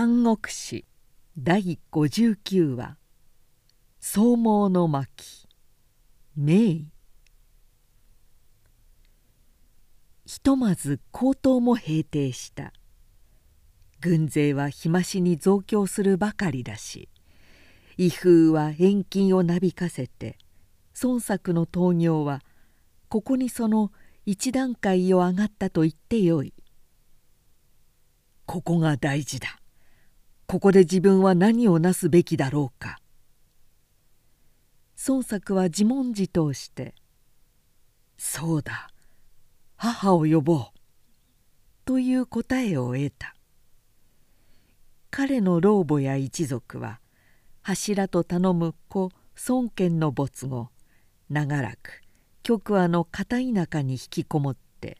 三国史第59話「総毛の巻」名医。ひとまず高等も平定した。軍勢は日増しに増強するばかりだし威風は遠近をなびかせて孫作の闘業はここにその一段階を上がったと言ってよい。ここが大事だ。ここで自分は何をなすべきだろうか。孫作は自問自答して「そうだ母を呼ぼう」という答えを得た。彼の老母や一族は柱と頼む子孫権の没後長らく極阿の片田舎に引きこもって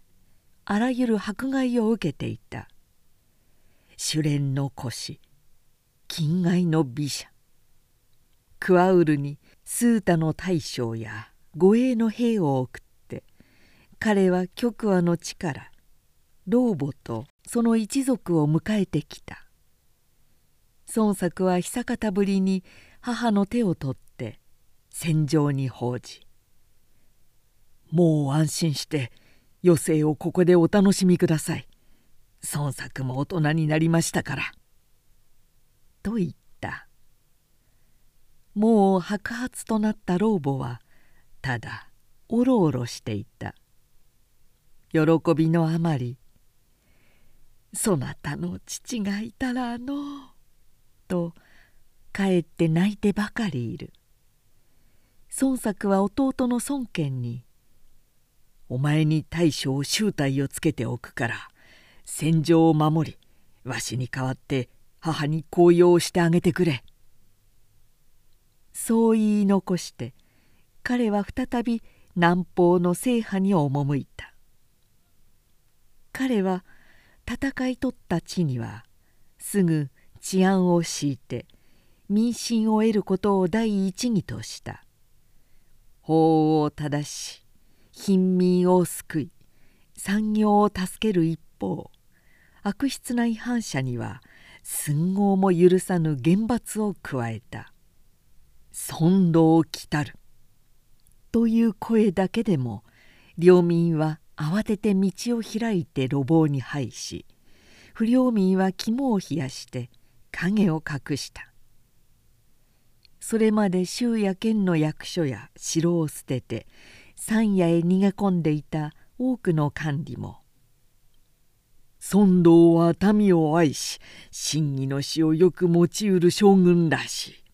あらゆる迫害を受けていた。主練の腰近外の美者。クワウルにスータの大将や護衛の兵を送って彼は極阿の地から老母とその一族を迎えてきた。孫作は久方ぶりに母の手を取って戦場に報じ「もう安心して余生をここでお楽しみください。孫作も大人になりましたから」と言った。もう白髪となった老母はただおろおろしていた。喜びのあまり「そなたの父がいたらの」とかえって泣いてばかりいる。孫作は弟の孫権に「お前に大将醜態をつけておくから戦場を守りわしに代わって母に高揚してあげてくれ」そう言い残して彼は再び南方の制覇に赴いた。彼は戦い取った地にはすぐ治安を敷いて民心を得ることを第一義とした。法を正し貧民を救い産業を助ける一方悪質な違反者には寸豪も許さぬ厳罰を加えた「尊道来たる」という声だけでも領民は慌てて道を開いて路傍に配し不良民は肝を冷やして影を隠した。それまで州や県の役所や城を捨てて山野へ逃げ込んでいた多くの管理も尊道は民を愛し真偽の死をよく用いうる将軍らしい。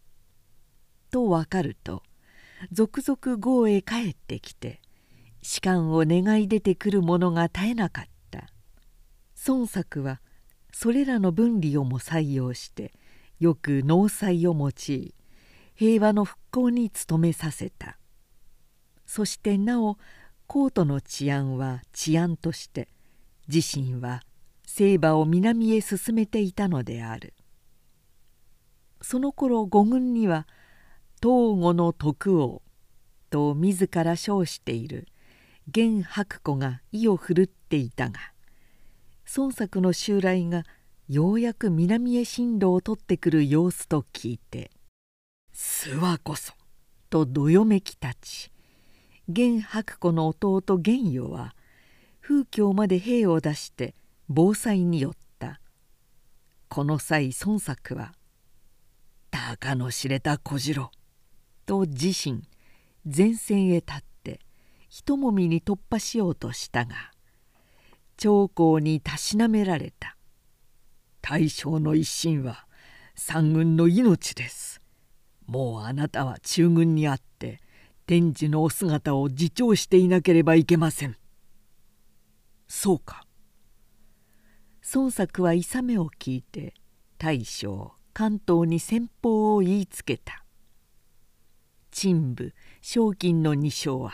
と分かると続々郷へ帰ってきて士官を願い出てくる者が絶えなかった孫作はそれらの分離をも採用してよく農祭を用い平和の復興に努めさせたそしてなおコートの治安は治安として自身は聖馬を南へ進めていたのである。その頃五軍には東郷の徳王と自ら称している玄白子が意を振るっていたが孫作の襲来がようやく南へ進路を取ってくる様子と聞いて「諏訪こそ」とどよめき立ち玄白子の弟玄与は風教まで兵を出して防災によった。この際孫作は「たかの知れた小次郎」と自身前線へ立って一もみに突破しようとしたが長江にたしなめられた。大将の一心は三軍の命です。もうあなたは中軍にあって天智のお姿を自重していなければいけません。そうか。孫作は勇めを聞いて大将関東に先方を言いつけた。陳部賞金の二将は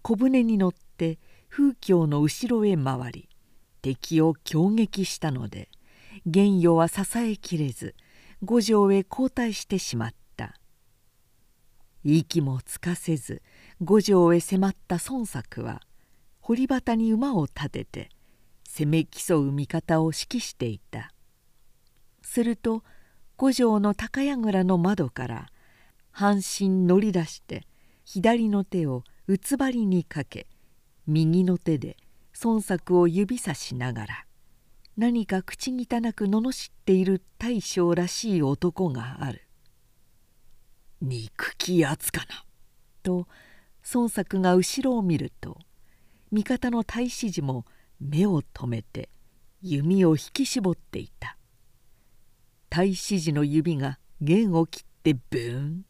小舟に乗って風教の後ろへ回り敵を攻撃したので玄与は支えきれず五条へ後退してしまった。息もつかせず五条へ迫った孫作は堀端に馬を立てて攻め競う味方を指揮していたすると五条の高櫓の窓から半身乗り出して左の手をうつばりにかけ右の手で孫作を指さしながら何か口汚く罵っている大将らしい男がある。憎きやつかな。と孫作が後ろを見ると味方の太子寺も目を留めて弓を引き絞っていた。太子寺の指が弦を切ってブーン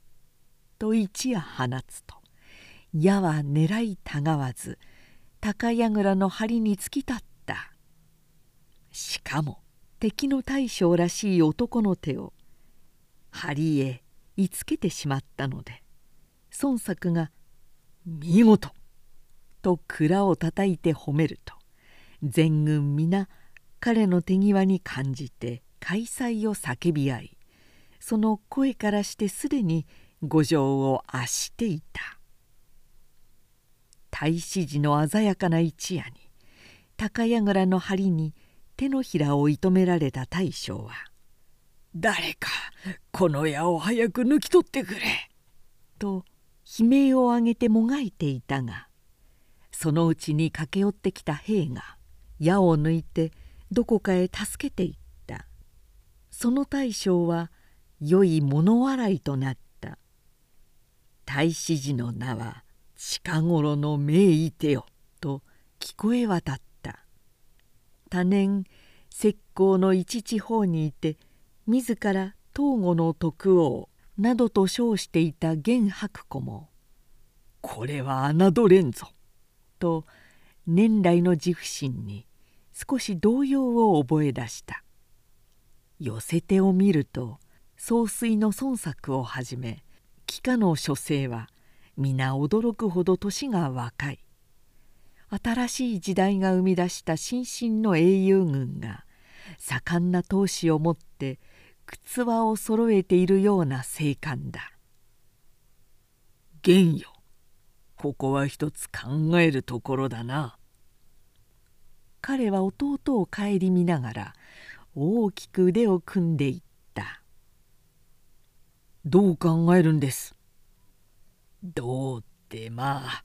と一夜放つと矢は狙いたがわず高櫓の梁に突き立ったしかも敵の大将らしい男の手を梁へいつけてしまったので孫作が「見事!」と蔵をたたいて褒めると全軍皆彼の手際に感じて開催を叫び合いその声からしてすでに五条を圧していた。太子寺の鮮やかな一夜に高櫓の梁に手のひらを射止められた大将は「誰かこの矢を早く抜き取ってくれ」と悲鳴を上げてもがいていたがそのうちに駆け寄ってきた兵が矢を抜いてどこかへ助けていった。その大将は良い物笑いとなった。太子寺の名は近頃の名医てよ」と聞こえ渡った。多年石膏の一地方にいて自ら東郷の徳王などと称していた玄白子も「これは侮れんぞ」と年来の自負心に少し動揺を覚え出した。寄せ手を見ると総帥の孫作をはじめ帰化の書生は皆驚くほど年が若い。新しい時代が生み出した新進の英雄軍が盛んな闘志を持って靴輪を揃えているような静観だ。玄よここは一つ考えるところだな。彼は弟を顧みながら大きく腕を組んでいった。どう考えるんです？どうってまあ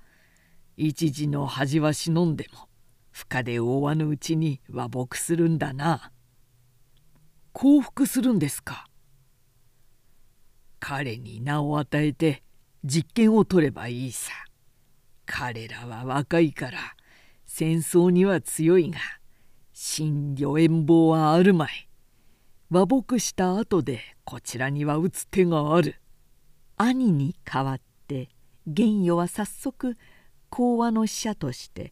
一時の恥は忍んでも深で覆わぬうちに和睦するんだな降伏するんですか？彼に名を与えて実験を取ればいいさ彼らは若いから戦争には強いが真御遠望はあるまい。和睦した後でこちらには打つ手がある。兄に代わって玄与は早速講和の使者として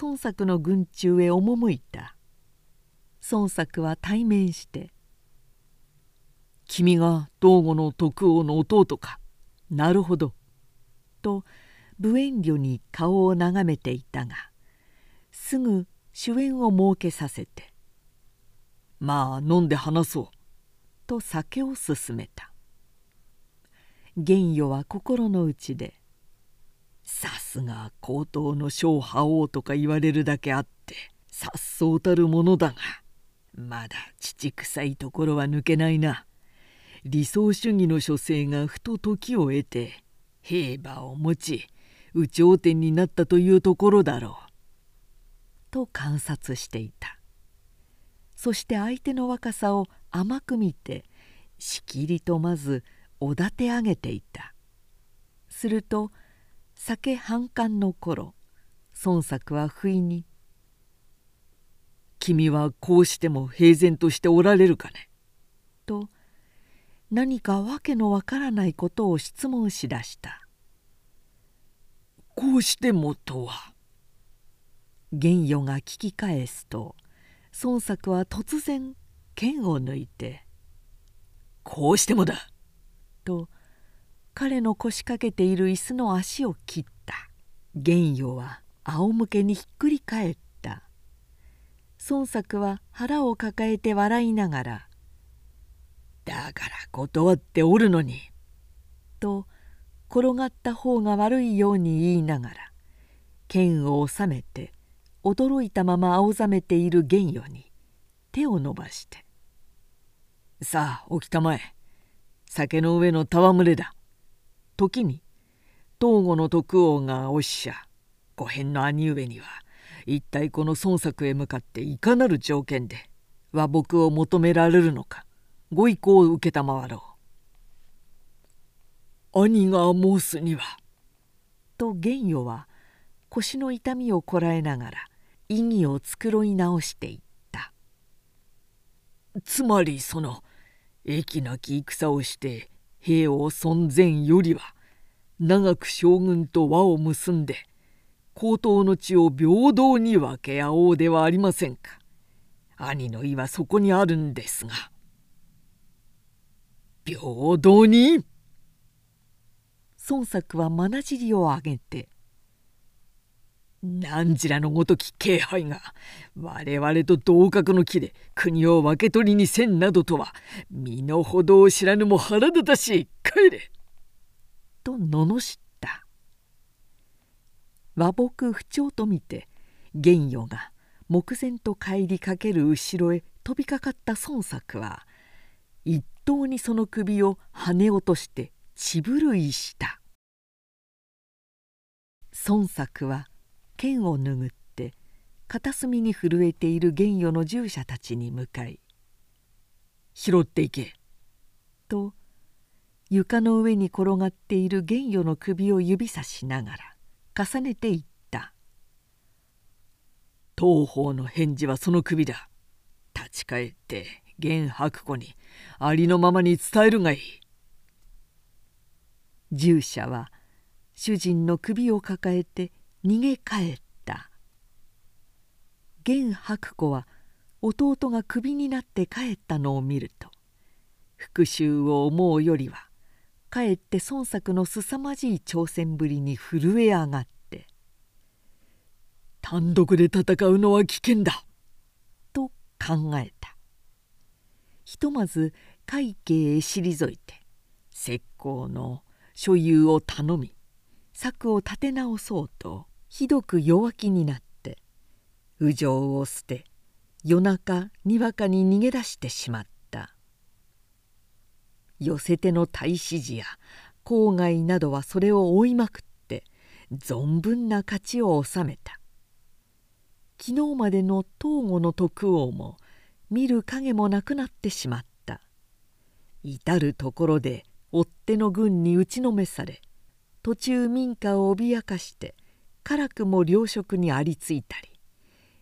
孫作の軍中へ赴いた。孫作は対面して「君が東郷の徳王の弟かなるほど」と無遠慮に顔を眺めていたがすぐ主演を設けさせて「まあ飲んで話そう」と酒を勧めた。玄与は心の内で「さすが高等の小覇王とか言われるだけあってさっそうたるものだがまだ父臭いところは抜けないな。理想主義の諸生がふと時を得て兵馬を持ち有頂天になったというところだろう」と観察していた。そして相手の若さを甘く見てしきりとまずおだて上げていた。すると酒半缶の頃孫作は不意に「君はこうしても平然としておられるかね?」と何か訳のわからないことを質問しだした「こうしてもとは?」玄与が聞き返すと孫作は突然剣を抜いて「こうしてもだ!」と彼の腰掛けている椅子の足を切った玄与は仰向けにひっくり返った孫作は腹を抱えて笑いながら「だから断っておるのに」と転がった方が悪いように言いながら剣を収めて驚いたまま青ざめている玄与に手を伸ばして「さあ起きたまえ酒の上の戯れだ。時に東郷の徳王がおっしゃ五辺の兄上には一体この孫作へ向かっていかなる条件で和睦を求められるのかご意向を承ろう。兄が申すには。と玄与は腰の痛みをこらえながら意義を繕い直していった。つまりその駅なき戦をして兵を存前よりは長く将軍と和を結んで高等の地を平等に分け合おうではありませんか。兄の意はそこにあるんですが。平等に孫作はまなじりを上げて何時らのごとき敬拝が我々と同格の木で国を分け取りにせんなどとは身の程を知らぬも腹立たしい帰れ!」と罵った和睦不調と見て玄与が目前と帰りかける後ろへ飛びかかった孫作は一刀にその首をはね落として血震いした。孫作は剣を拭って片隅に震えている玄与の従者たちに向かい「拾っていけ」と床の上に転がっている玄与の首を指さしながら重ねていった「東方の返事はその首だ。立ち返って玄白子にありのままに伝えるがいい」従者は主人の首を抱えて逃げ帰った。玄白子は弟がクビになって帰ったのを見ると復讐を思うよりはかえって孫作の凄まじい挑戦ぶりに震え上がって「単独で戦うのは危険だ」と考えた。ひとまず会計へ退いて石膏の所有を頼み策を立て直そうとひどく弱気になって右上を捨て夜中にわかに逃げ出してしまった。寄せ手の太子寺や郊外などはそれを追いまくって存分な勝ちを収めた。昨日までの東郷の徳王も見る影もなくなってしまった。至る所で追手の軍に打ちのめされ途中民家を脅かして辛くも糧食にありついたり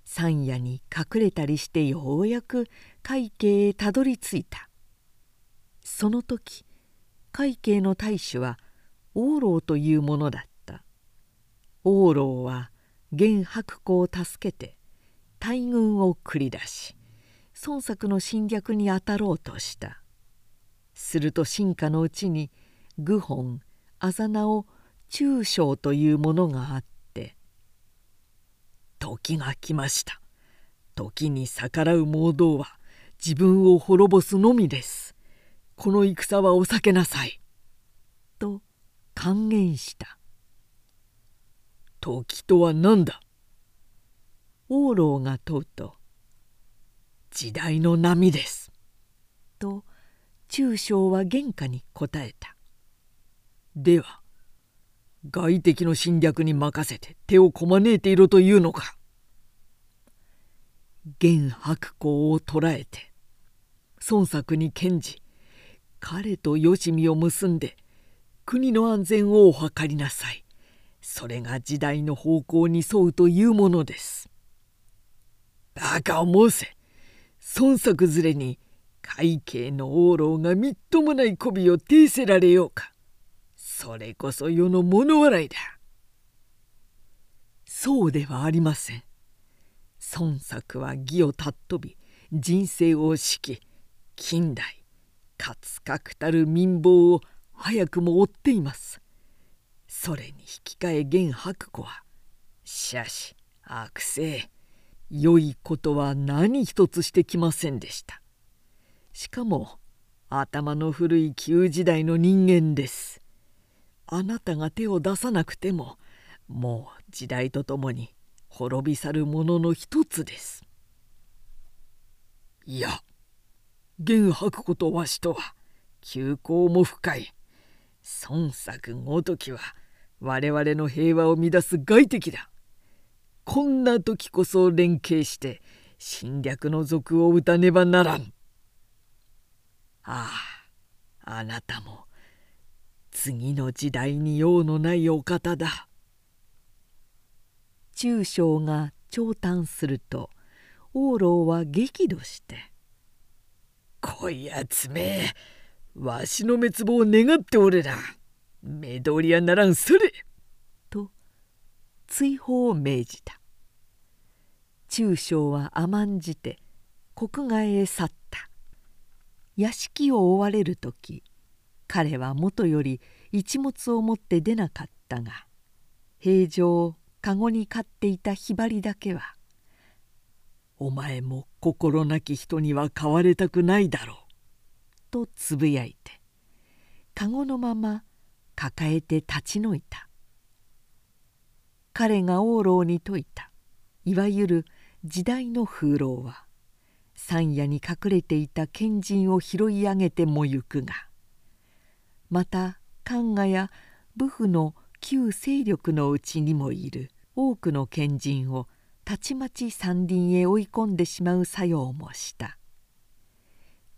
山野に隠れたりしてようやく会計へたどり着いた。その時会計の大主は王老というものだった。王老は玄白子を助けて大軍を繰り出し孫作の侵略に当たろうとした。すると進化のうちに愚本あざなを中将というものがあって時が来ました。時に逆らう盲導は自分を滅ぼすのみです。この戦はお避けなさい」と還元した「時とは何だ?」王老が問うと「時代の波です」と中将は原価に答えた「では外敵の侵略に任せて手をこまねいていろというのか。玄白子を捕らえて孫作に献じ彼とよしみを結んで国の安全をお図りなさい。それが時代の方向に沿うというものです。バカを申せ孫作連れに会計の王老がみっともない媚びを呈せられようか。それこそ世の物笑いだ。そうではありません。孫作は義を尊び人生を敷き近代かつ確たる民謀を早くも追っています。それに引き換え玄白子はしかし悪性良いことは何一つしてきませんでした。しかも頭の古い旧時代の人間です。あなたが手を出さなくてももう時代とともに滅び去るものの一つです。いや玄白子とわしとは旧交も深い孫作ごときは我々の平和を乱す外敵だ。こんな時こそ連携して侵略の賊を打たねばならん。あああなたも次の時代に用のないお方だ。中将が長嘆すると王老は激怒して「こいやつめわしの滅亡を願っておるな。目通りやならんそれ!」と追放を命じた。中将は甘んじて国外へ去った。屋敷を追われる時彼はもとより一物を持って出なかったが平常籠に飼っていたひばりだけは「お前も心なき人には飼われたくないだろう」とつぶやいて籠のまま抱えて立ち退いた。彼が王老に説いたいわゆる時代の風浪は山野に隠れていた賢人を拾い上げてもゆくがまた漢画や武夫の旧勢力のうちにもいる多くの賢人をたちまち山林へ追い込んでしまう作用もした。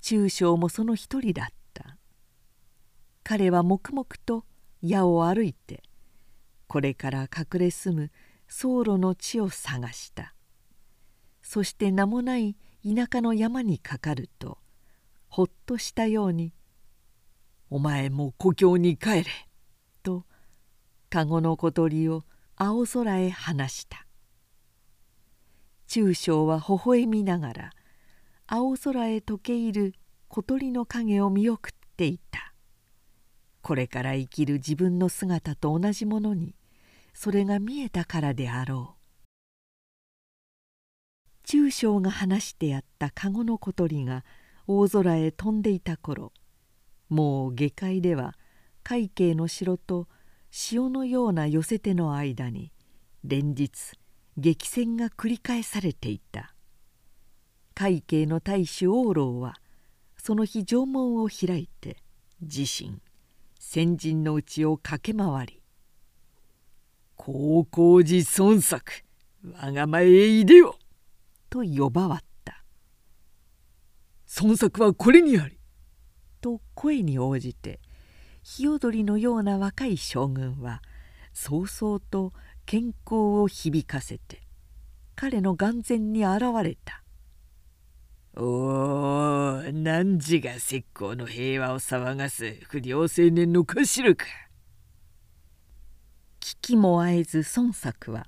中将もその一人だった。彼は黙々と矢を歩いてこれから隠れ住む僧侶の地を探した。そして名もない田舎の山にかかるとほっとしたように「お前も故郷に帰れ」と籠の小鳥を青空へ放した。中将は微笑みながら青空へ溶け入る小鳥の影を見送っていた。これから生きる自分の姿と同じものにそれが見えたからであろう。中将が話してやった籠の小鳥が大空へ飛んでいた頃もう下界では海景の城と潮のような寄せ手の間に連日激戦が繰り返されていた海景の大主王老はその日城門を開いて自身先人のうちを駆け回り「高校寺孫作我が前へいでよ!」と呼ばわった「孫作はこれにあり」と声に応じて日踊りのような若い将軍は早々と健康を響かせて彼の眼前に現れた「おお汝が石膏の平和を騒がす不良青年の頭か」聞きもあえず孫作は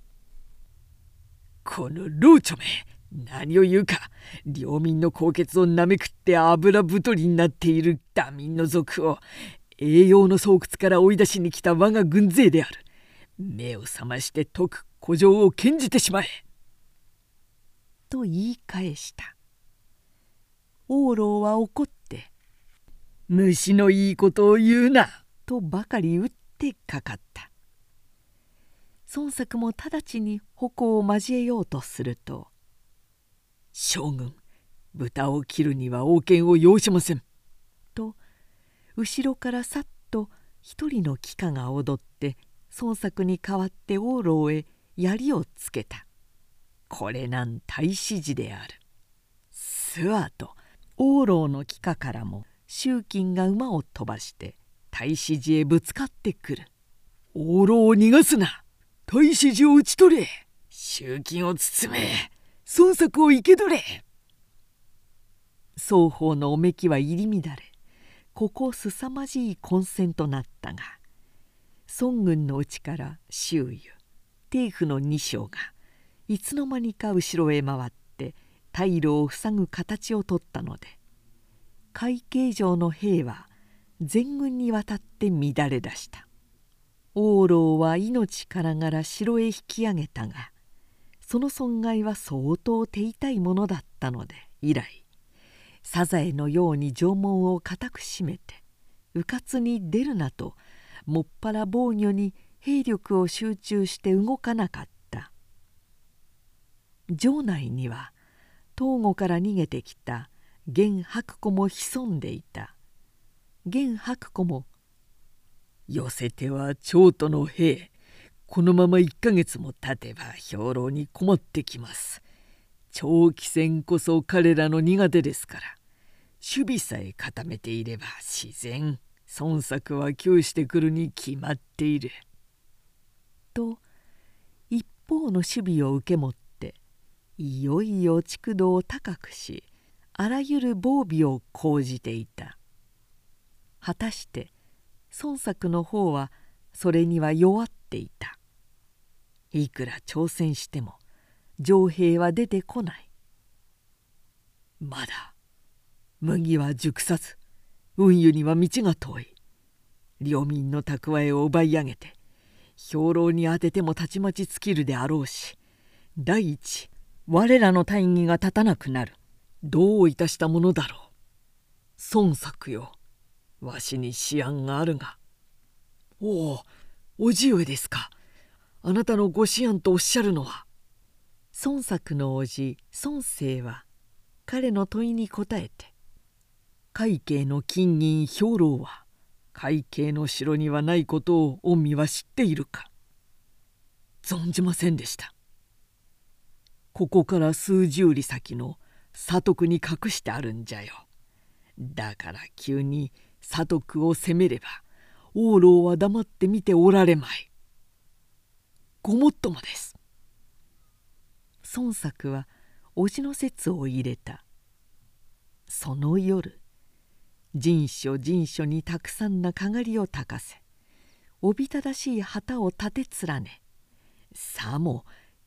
「この老著め何を言うか領民の高血をなめくって油太りになっているダ民の族を栄養の巣窟から追い出しに来た我が軍勢である。目を覚まして解く古城を献じてしまえ」と言い返した。王老は怒って「虫のいいことを言うな」とばかり打ってかかった。孫作も直ちに矛を交えようとすると将軍豚を切るには王権を要しません」と後ろからさっと一人の貴家が踊って孫作に代わって王老へ槍をつけた。これなん太子寺である。すわと王老の貴家からも周金が馬を飛ばして太子寺へぶつかってくる。王老を逃がすな。太子寺を討ち取れ。集金を包め。孫作を生け取れ。双方のおめきは入り乱れここすさまじい混戦となったが孫軍のうちから周囲帝府の二将がいつの間にか後ろへ回って退路を塞ぐ形をとったので海警城の兵は全軍にわたって乱れ出した。王老は命からがら城へ引き上げたがその損害は相当手痛いものだったので以来サザエのように城門を固く閉めて迂闊に出るなともっぱら防御に兵力を集中して動かなかった。城内には東郷から逃げてきた玄白子も潜んでいた。玄白子も「寄せては長途の兵このまま1ヶ月も経てば兵糧に困ってきます」長期戦こそ彼らの苦手ですから守備さえ固めていれば自然孫作は窮してくるに決まっている。と一方の守備を受け持っていよいよ築土を高くしあらゆる防備を講じていた。果たして孫作の方はそれには弱っていた。いくら挑戦しても城兵は出てこない。まだ麦は熟さず運輸には道が遠い。領民の蓄えを奪い上げて兵糧に当ててもたちまち尽きるであろうし第一我らの大義が立たなくなる。どういたしたものだろう。孫作よ。わしに思案があるが。おお叔父上ですか。あなたのご思案とおっしゃるのは？孫作の叔父孫生は彼の問いに答えて「会計の金銀兵糧は会計の城にはないことを御身は知っているか?」存じませんでした。ここから数十里先の佐徳に隠してあるんじゃよ。だから急に佐徳を攻めれば王老は黙って見ておられまい。ごもっともです。孫作は叔父の説を入れた。その夜人所人所にたくさんなかがりをたかせおびただしい旗を立て連ねさも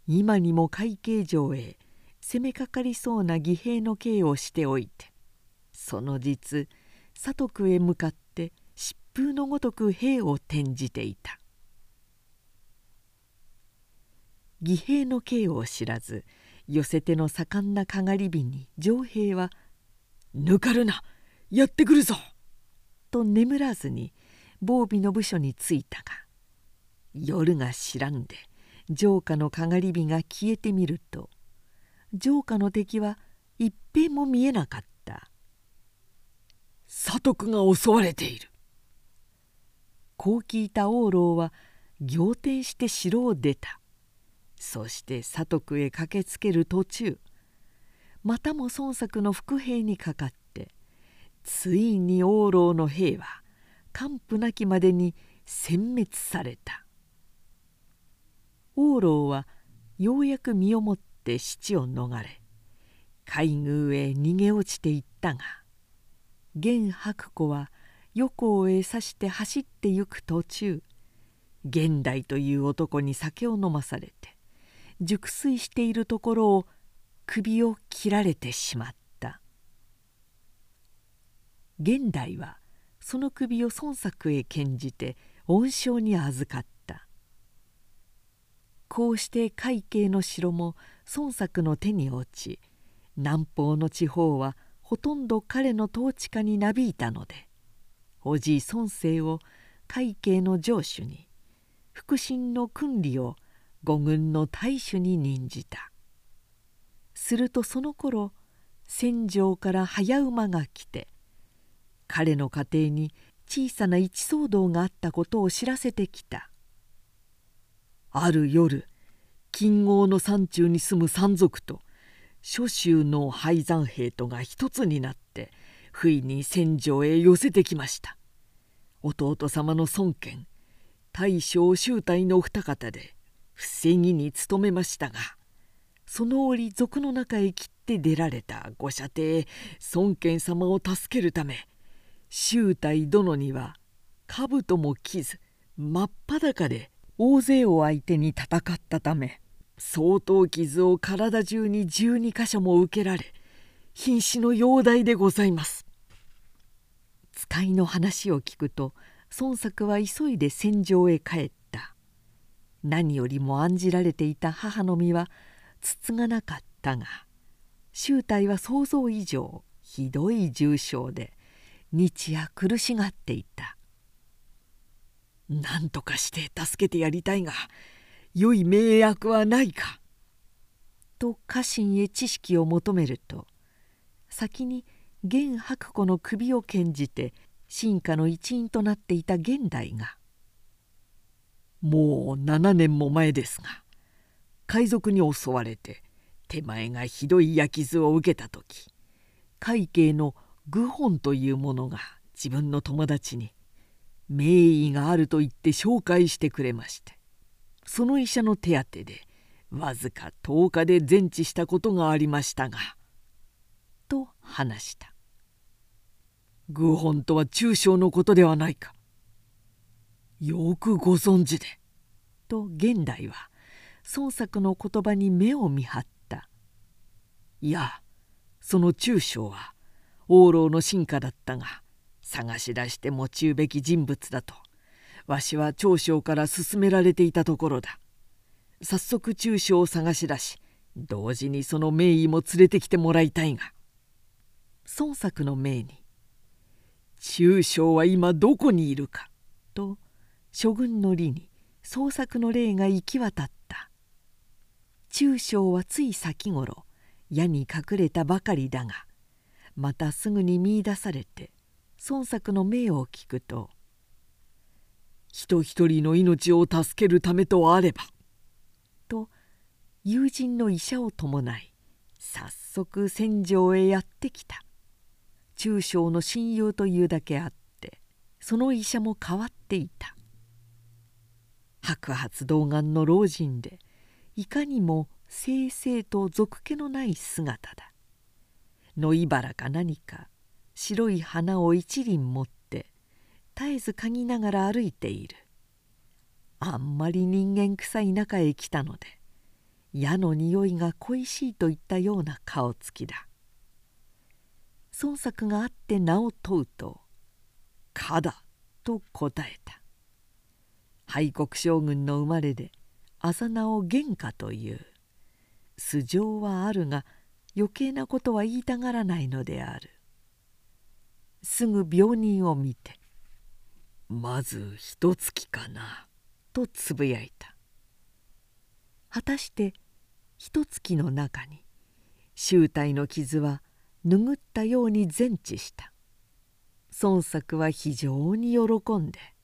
今にも会計上へ攻めかかりそうな義兵の刑をしておいてその実佐徳へ向かって疾風のごとく兵を転じていた。義兵の刑を知らず寄せての盛んなかがり火に城兵は「抜かるなやってくるぞ!」と眠らずに防備の部署に着いたが夜が知らんで城下のかがり火が消えてみると城下の敵は一平も見えなかった佐徳が襲われている!こう聞いた王老は仰天して城を出た。そして佐徳へ駆けつける途中またも孫作の伏兵にかかってついに王老の兵は完膚なきまでに殲滅された。王老はようやく身をもって死を逃れ海宮へ逃げ落ちていったが玄白子は横行へ指して走ってゆく途中現代という男に酒を飲まされて熟睡しているところを首を切られてしまった。現代はその首を孫作へ献じて恩賞に預かった。こうして海警の城も孫作の手に落ち南方の地方はほとんど彼の統治下になびいたのでおじい孫生を海警の城主に腹心の訓理を五軍の大守に任じた。するとその頃戦場から早馬が来て彼の家庭に小さな一騒動があったことを知らせてきた。ある夜金剛の山中に住む山賊と諸州の廃山兵とが一つになって不意に戦場へ寄せてきました。弟様の孫権大将衆隊のお二方で防ぎに努めましたがその折賊の中へ切って出られたご舎弟孫権様を助けるため周太殿には兜も着ず真っ裸で大勢を相手に戦ったため相当傷を体中に12箇所も受けられ瀕死の容体でございます。使いの話を聞くと孫作は急いで戦場へ帰っ何よりも案じられていた母の身はつつがなかったが周体は想像以上ひどい重傷で日夜苦しがっていた「何とかして助けてやりたいが良い名役はないか」と家臣へ知識を求めると先に玄白子の首を献じて進化の一員となっていた現代が「もう7年も前ですが海賊に襲われて手前がひどい焼き傷を受けた時海警の愚本というものが自分の友達に名医があると言って紹介してくれましてその医者の手当てでわずか10日で全治したことがありましたが」と話した。愚本とは中小のことではないか。よくご存知で。と現代は孫作の言葉に目を見張った。いやその中小は王老の進化だったが探し出して用うべき人物だとわしは長将から勧められていたところだ。早速中小を探し出し同時にその名医も連れてきてもらいたいが孫作の命に「中将は今どこにいるか」と諸軍の利に創作の霊が行き渡った。中将はつい先頃矢に隠れたばかりだがまたすぐに見いだされて孫作の命を聞くと「人一人の命を助けるためとあれば」と友人の医者を伴い早速戦場へやってきた。中将の親友というだけあってその医者も変わっていた。白髪童顔の老人でいかにも正々と俗気のない姿だ。野いばらか何か白い花を一輪持って絶えず嗅ぎながら歩いている。あんまり人間臭い中へ来たので矢の匂いが恋しいといったような顔つきだ。孫作があって名を問うと「かだ」と答えた。廃国将軍の生まれであざ名を玄家という。素性はあるが余計なことは言いたがらないのである。すぐ病人を見て「まず一月かな」とつぶやいた。果たして一月の中に醜体の傷は拭ったように全治した。孫作は非常に喜んで「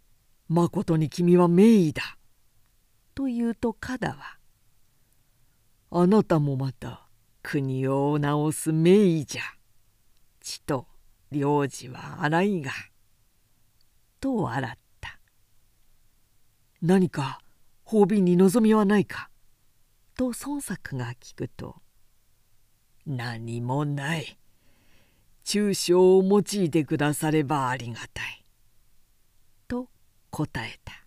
まことに君は名医だ」と言うと kada は「あなたもまた国を治す名医じゃ」「血と領事は荒いが」と笑った。何か褒美に望みはないか?」と孫作が聞くと「何もない。抽象を用いてくださればありがたい」答えた。